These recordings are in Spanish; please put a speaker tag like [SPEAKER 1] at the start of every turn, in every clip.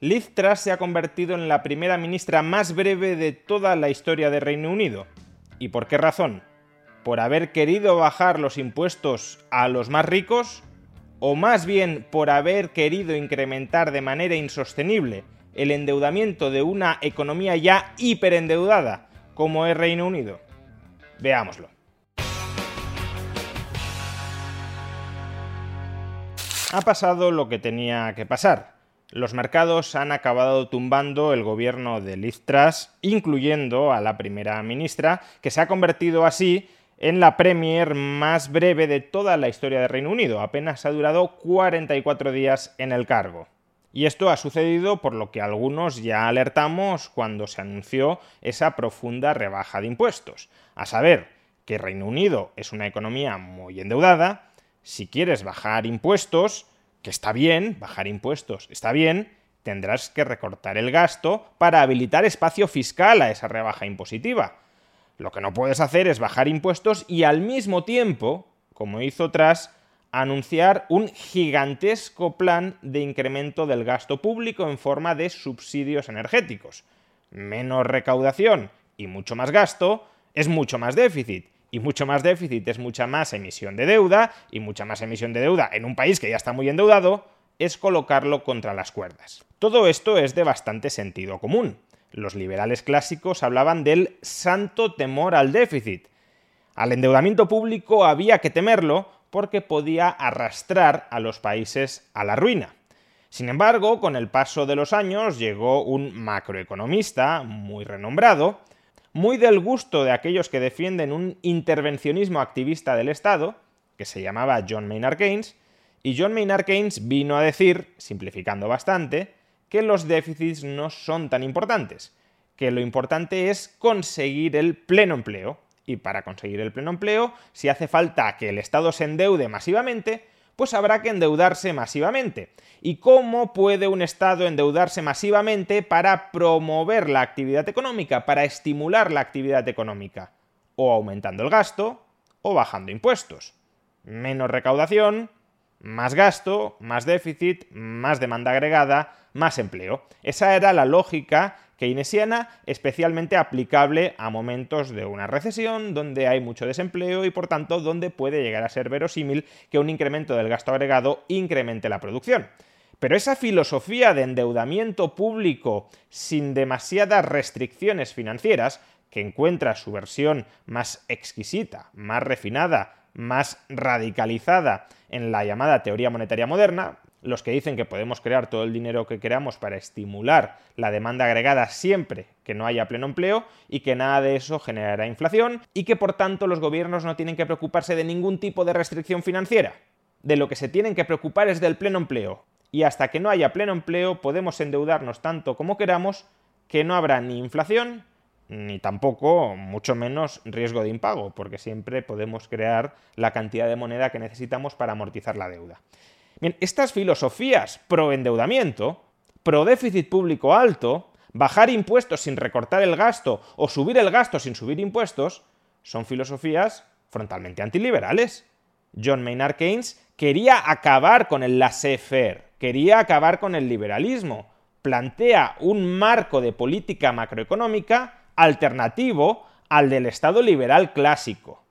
[SPEAKER 1] Liz Truss se ha convertido en la primera ministra más breve de toda la historia de Reino Unido. ¿Y por qué razón? ¿Por haber querido bajar los impuestos a los más ricos? ¿O más bien por haber querido incrementar de manera insostenible el endeudamiento de una economía ya hiperendeudada como es Reino Unido? Veámoslo. Ha pasado lo que tenía que pasar. Los mercados han acabado tumbando el gobierno de Liz Truss, incluyendo a la primera ministra, que se ha convertido así en la Premier más breve de toda la historia de Reino Unido. Apenas ha durado 44 días en el cargo. Y esto ha sucedido por lo que algunos ya alertamos cuando se anunció esa profunda rebaja de impuestos. A saber, que Reino Unido es una economía muy endeudada, si quieres bajar impuestos, que está bien, bajar impuestos está bien, tendrás que recortar el gasto para habilitar espacio fiscal a esa rebaja impositiva. Lo que no puedes hacer es bajar impuestos y al mismo tiempo, como hizo Tras, anunciar un gigantesco plan de incremento del gasto público en forma de subsidios energéticos. Menos recaudación y mucho más gasto es mucho más déficit y mucho más déficit es mucha más emisión de deuda, y mucha más emisión de deuda en un país que ya está muy endeudado, es colocarlo contra las cuerdas. Todo esto es de bastante sentido común. Los liberales clásicos hablaban del santo temor al déficit. Al endeudamiento público había que temerlo porque podía arrastrar a los países a la ruina. Sin embargo, con el paso de los años llegó un macroeconomista muy renombrado, muy del gusto de aquellos que defienden un intervencionismo activista del Estado, que se llamaba John Maynard Keynes, y John Maynard Keynes vino a decir, simplificando bastante, que los déficits no son tan importantes, que lo importante es conseguir el pleno empleo. Y para conseguir el pleno empleo, si hace falta que el Estado se endeude masivamente, pues habrá que endeudarse masivamente. ¿Y cómo puede un Estado endeudarse masivamente para promover la actividad económica, para estimular la actividad económica? O aumentando el gasto o bajando impuestos. Menos recaudación, más gasto, más déficit, más demanda agregada, más empleo. Esa era la lógica keynesiana especialmente aplicable a momentos de una recesión donde hay mucho desempleo y por tanto donde puede llegar a ser verosímil que un incremento del gasto agregado incremente la producción. Pero esa filosofía de endeudamiento público sin demasiadas restricciones financieras, que encuentra su versión más exquisita, más refinada, más radicalizada en la llamada teoría monetaria moderna, los que dicen que podemos crear todo el dinero que queramos para estimular la demanda agregada siempre que no haya pleno empleo y que nada de eso generará inflación y que por tanto los gobiernos no tienen que preocuparse de ningún tipo de restricción financiera. De lo que se tienen que preocupar es del pleno empleo. Y hasta que no haya pleno empleo podemos endeudarnos tanto como queramos que no habrá ni inflación ni tampoco, mucho menos, riesgo de impago, porque siempre podemos crear la cantidad de moneda que necesitamos para amortizar la deuda. Bien, estas filosofías pro endeudamiento, pro déficit público alto, bajar impuestos sin recortar el gasto o subir el gasto sin subir impuestos, son filosofías frontalmente antiliberales. John Maynard Keynes quería acabar con el laissez-faire, quería acabar con el liberalismo, plantea un marco de política macroeconómica alternativo al del Estado liberal clásico.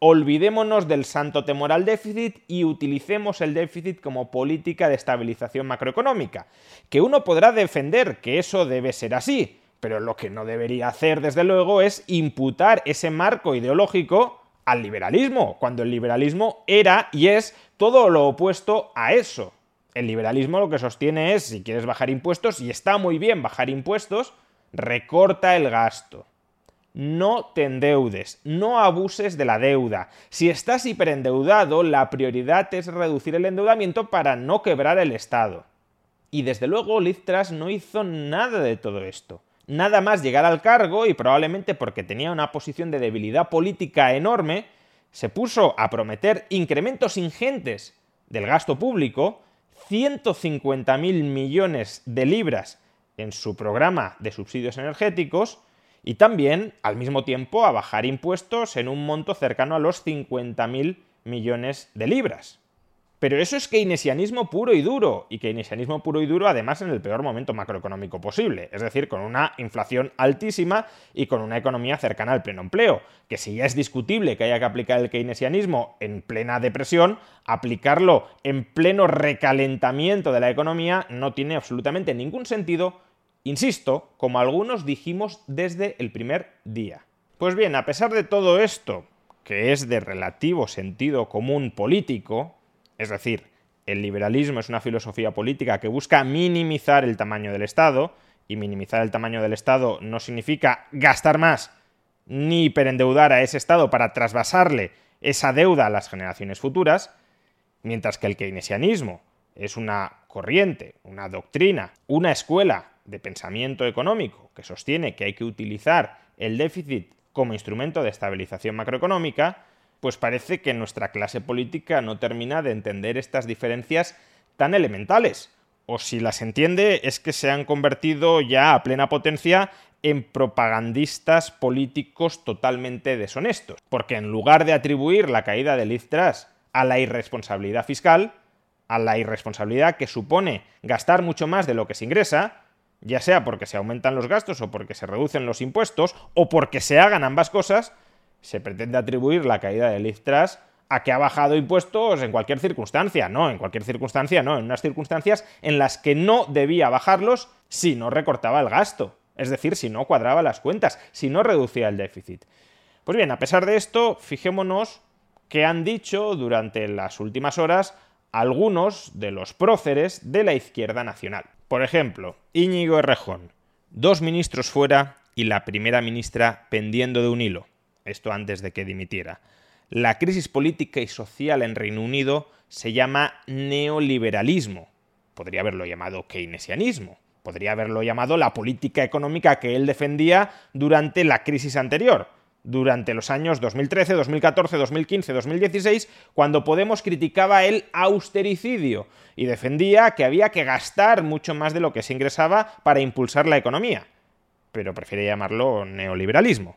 [SPEAKER 1] Olvidémonos del santo temor al déficit y utilicemos el déficit como política de estabilización macroeconómica. Que uno podrá defender que eso debe ser así, pero lo que no debería hacer, desde luego, es imputar ese marco ideológico al liberalismo, cuando el liberalismo era y es todo lo opuesto a eso. El liberalismo lo que sostiene es, si quieres bajar impuestos, y está muy bien bajar impuestos, recorta el gasto no te endeudes, no abuses de la deuda. Si estás hiperendeudado, la prioridad es reducir el endeudamiento para no quebrar el Estado. Y desde luego Liz no hizo nada de todo esto. Nada más llegar al cargo y probablemente porque tenía una posición de debilidad política enorme, se puso a prometer incrementos ingentes del gasto público, 150.000 millones de libras en su programa de subsidios energéticos, y también, al mismo tiempo, a bajar impuestos en un monto cercano a los 50.000 millones de libras. Pero eso es keynesianismo puro y duro, y keynesianismo puro y duro además en el peor momento macroeconómico posible, es decir, con una inflación altísima y con una economía cercana al pleno empleo, que si ya es discutible que haya que aplicar el keynesianismo en plena depresión, aplicarlo en pleno recalentamiento de la economía no tiene absolutamente ningún sentido, insisto, como algunos dijimos desde el primer día. Pues bien, a pesar de todo esto, que es de relativo sentido común político, es decir, el liberalismo es una filosofía política que busca minimizar el tamaño del Estado, y minimizar el tamaño del Estado no significa gastar más ni hiperendeudar a ese Estado para trasvasarle esa deuda a las generaciones futuras, mientras que el keynesianismo es una corriente, una doctrina, una escuela de pensamiento económico que sostiene que hay que utilizar el déficit como instrumento de estabilización macroeconómica, pues parece que nuestra clase política no termina de entender estas diferencias tan elementales. O si las entiende es que se han convertido ya a plena potencia en propagandistas políticos totalmente deshonestos. Porque en lugar de atribuir la caída del Liz a la irresponsabilidad fiscal, a la irresponsabilidad que supone gastar mucho más de lo que se ingresa, ya sea porque se aumentan los gastos o porque se reducen los impuestos o porque se hagan ambas cosas, se pretende atribuir la caída del Liz a que ha bajado impuestos en cualquier circunstancia. No, en cualquier circunstancia no, en unas circunstancias en las que no debía bajarlos si no recortaba el gasto. Es decir, si no cuadraba las cuentas, si no reducía el déficit. Pues bien, a pesar de esto, fijémonos que han dicho durante las últimas horas algunos de los próceres de la izquierda nacional. Por ejemplo, Íñigo Errejón, dos ministros fuera y la primera ministra pendiendo de un hilo esto antes de que dimitiera. La crisis política y social en Reino Unido se llama neoliberalismo. Podría haberlo llamado keynesianismo. Podría haberlo llamado la política económica que él defendía durante la crisis anterior, durante los años 2013, 2014, 2015, 2016, cuando Podemos criticaba el austericidio y defendía que había que gastar mucho más de lo que se ingresaba para impulsar la economía. Pero prefiere llamarlo neoliberalismo.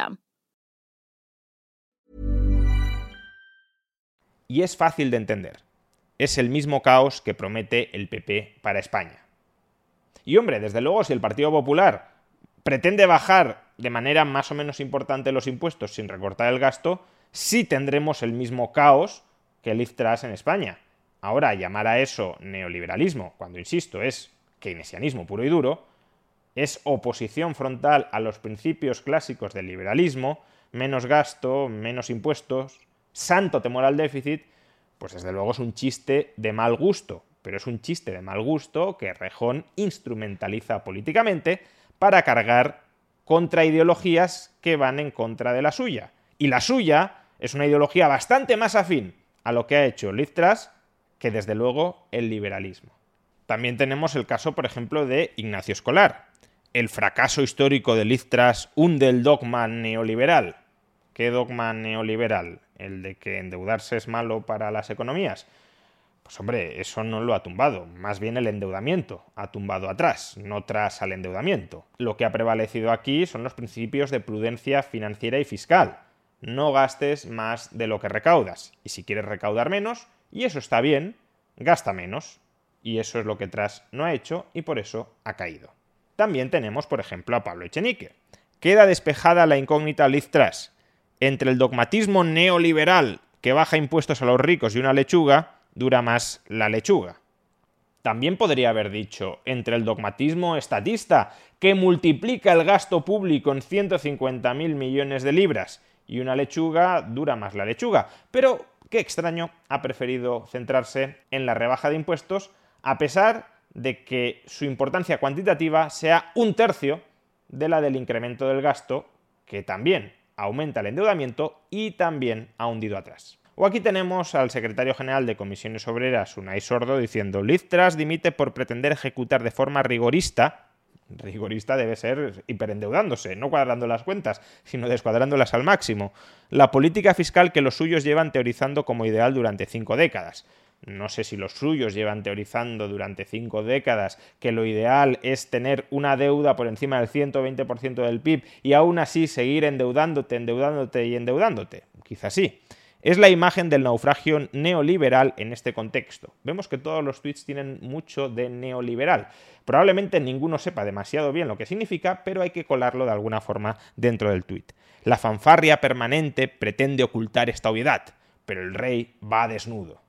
[SPEAKER 1] Y es fácil de entender. Es el mismo caos que promete el PP para España. Y hombre, desde luego, si el Partido Popular pretende bajar de manera más o menos importante los impuestos sin recortar el gasto, sí tendremos el mismo caos que el IFTRAS en España. Ahora, llamar a eso neoliberalismo, cuando insisto, es keynesianismo puro y duro, es oposición frontal a los principios clásicos del liberalismo, menos gasto, menos impuestos, santo temor al déficit, Pues desde luego es un chiste de mal gusto, pero es un chiste de mal gusto que Rejón instrumentaliza políticamente para cargar contra ideologías que van en contra de la suya. Y la suya es una ideología bastante más afín a lo que ha hecho Liz que desde luego el liberalismo. También tenemos el caso, por ejemplo, de Ignacio Escolar. El fracaso histórico de Liz hunde el dogma neoliberal. ¿Qué dogma neoliberal? ¿El de que endeudarse es malo para las economías? Pues hombre, eso no lo ha tumbado, más bien el endeudamiento ha tumbado atrás, no tras al endeudamiento. Lo que ha prevalecido aquí son los principios de prudencia financiera y fiscal. No gastes más de lo que recaudas, y si quieres recaudar menos, y eso está bien, gasta menos. Y eso es lo que Tras no ha hecho y por eso ha caído. También tenemos, por ejemplo, a Pablo Echenique. Queda despejada la incógnita Liz Tras entre el dogmatismo neoliberal que baja impuestos a los ricos y una lechuga, dura más la lechuga. También podría haber dicho, entre el dogmatismo estatista, que multiplica el gasto público en 150.000 millones de libras, y una lechuga dura más la lechuga. Pero, qué extraño, ha preferido centrarse en la rebaja de impuestos, a pesar de que su importancia cuantitativa sea un tercio de la del incremento del gasto, que también aumenta el endeudamiento y también ha hundido atrás. O aquí tenemos al secretario general de Comisiones Obreras, Unai Sordo, diciendo Liz dimite por pretender ejecutar de forma rigorista rigorista debe ser hiperendeudándose, no cuadrando las cuentas, sino descuadrándolas al máximo. La política fiscal que los suyos llevan teorizando como ideal durante cinco décadas. No sé si los suyos llevan teorizando durante cinco décadas que lo ideal es tener una deuda por encima del 120% del PIB y aún así seguir endeudándote, endeudándote y endeudándote. Quizás sí. Es la imagen del naufragio neoliberal en este contexto. Vemos que todos los tweets tienen mucho de neoliberal. Probablemente ninguno sepa demasiado bien lo que significa, pero hay que colarlo de alguna forma dentro del tweet. La fanfarria permanente pretende ocultar esta obviedad, pero el rey va desnudo.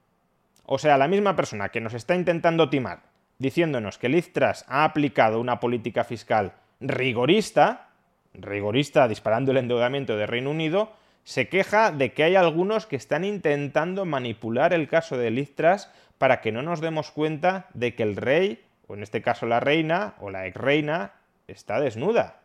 [SPEAKER 1] O sea, la misma persona que nos está intentando timar, diciéndonos que Liz Truss ha aplicado una política fiscal rigorista, rigorista disparando el endeudamiento de Reino Unido, se queja de que hay algunos que están intentando manipular el caso de Liz Truss para que no nos demos cuenta de que el rey, o en este caso la reina, o la ex reina, está desnuda.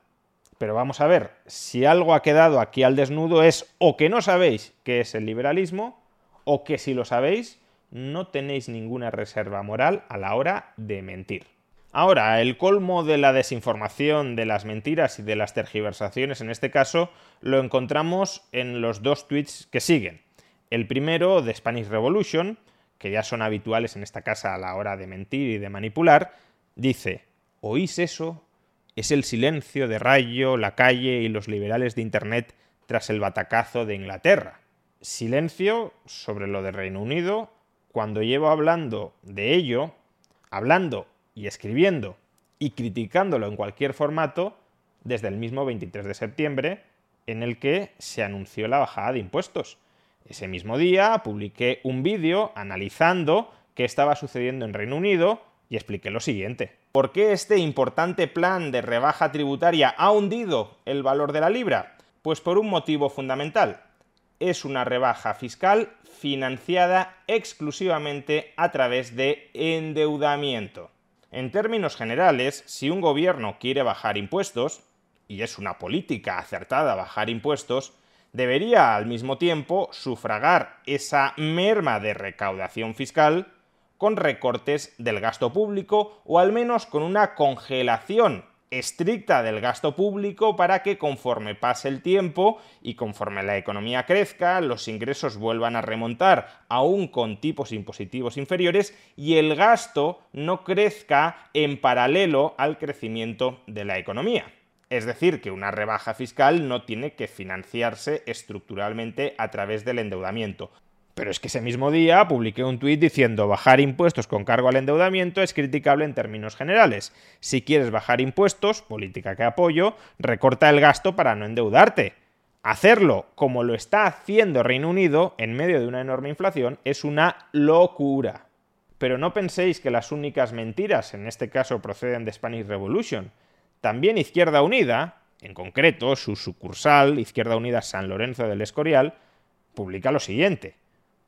[SPEAKER 1] Pero vamos a ver, si algo ha quedado aquí al desnudo es o que no sabéis qué es el liberalismo, o que si lo sabéis, no tenéis ninguna reserva moral a la hora de mentir. Ahora, el colmo de la desinformación, de las mentiras y de las tergiversaciones en este caso, lo encontramos en los dos tweets que siguen. El primero de Spanish Revolution, que ya son habituales en esta casa a la hora de mentir y de manipular, dice, ¿oís eso? Es el silencio de Rayo, la calle y los liberales de Internet tras el batacazo de Inglaterra. Silencio sobre lo de Reino Unido, cuando llevo hablando de ello, hablando y escribiendo y criticándolo en cualquier formato desde el mismo 23 de septiembre en el que se anunció la bajada de impuestos. Ese mismo día publiqué un vídeo analizando qué estaba sucediendo en Reino Unido y expliqué lo siguiente. ¿Por qué este importante plan de rebaja tributaria ha hundido el valor de la libra? Pues por un motivo fundamental. Es una rebaja fiscal financiada exclusivamente a través de endeudamiento. En términos generales, si un gobierno quiere bajar impuestos, y es una política acertada bajar impuestos, debería al mismo tiempo sufragar esa merma de recaudación fiscal con recortes del gasto público o al menos con una congelación estricta del gasto público para que conforme pase el tiempo y conforme la economía crezca, los ingresos vuelvan a remontar aún con tipos impositivos inferiores y el gasto no crezca en paralelo al crecimiento de la economía. Es decir, que una rebaja fiscal no tiene que financiarse estructuralmente a través del endeudamiento. Pero es que ese mismo día publiqué un tuit diciendo bajar impuestos con cargo al endeudamiento es criticable en términos generales. Si quieres bajar impuestos, política que apoyo, recorta el gasto para no endeudarte. Hacerlo como lo está haciendo Reino Unido en medio de una enorme inflación es una locura. Pero no penséis que las únicas mentiras en este caso proceden de Spanish Revolution. También Izquierda Unida, en concreto su sucursal Izquierda Unida San Lorenzo del Escorial, publica lo siguiente.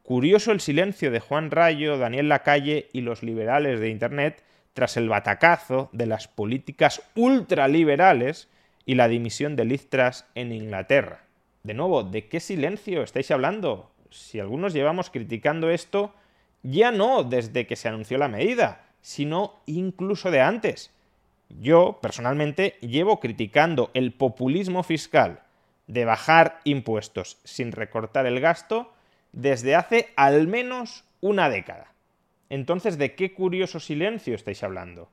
[SPEAKER 1] Curioso el silencio de Juan Rayo, Daniel Lacalle y los liberales de Internet tras el batacazo de las políticas ultraliberales y la dimisión de Liz en Inglaterra. De nuevo, ¿de qué silencio estáis hablando? Si algunos llevamos criticando esto, ya no desde que se anunció la medida, sino incluso de antes. Yo, personalmente, llevo criticando el populismo fiscal de bajar impuestos sin recortar el gasto desde hace al menos una década. Entonces, ¿de qué curioso silencio estáis hablando?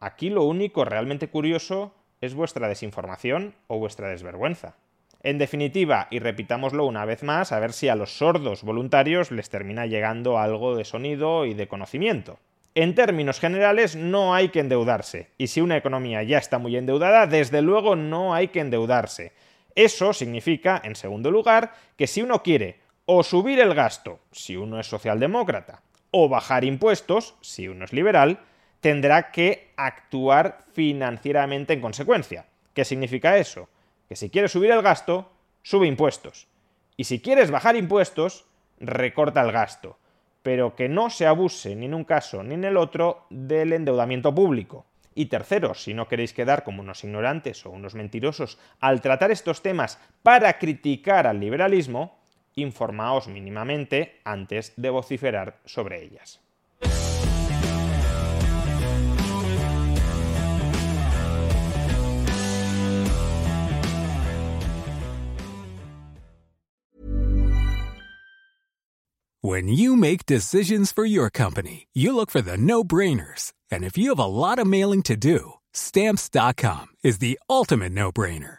[SPEAKER 1] Aquí lo único realmente curioso es vuestra desinformación o vuestra desvergüenza. En definitiva, y repitámoslo una vez más, a ver si a los sordos voluntarios les termina llegando algo de sonido y de conocimiento. En términos generales, no hay que endeudarse, y si una economía ya está muy endeudada, desde luego no hay que endeudarse. Eso significa, en segundo lugar, que si uno quiere o subir el gasto, si uno es socialdemócrata, o bajar impuestos, si uno es liberal, tendrá que actuar financieramente en consecuencia. ¿Qué significa eso? Que si quieres subir el gasto, sube impuestos. Y si quieres bajar impuestos, recorta el gasto. Pero que no se abuse ni en un caso ni en el otro del endeudamiento público. Y tercero, si no queréis quedar como unos ignorantes o unos mentirosos al tratar estos temas para criticar al liberalismo, informaos mínimamente antes de vociferar sobre ellas.
[SPEAKER 2] When you make decisions for your company, you look for the no-brainers. And if you have a lot of mailing to do, stamps.com is the ultimate no-brainer.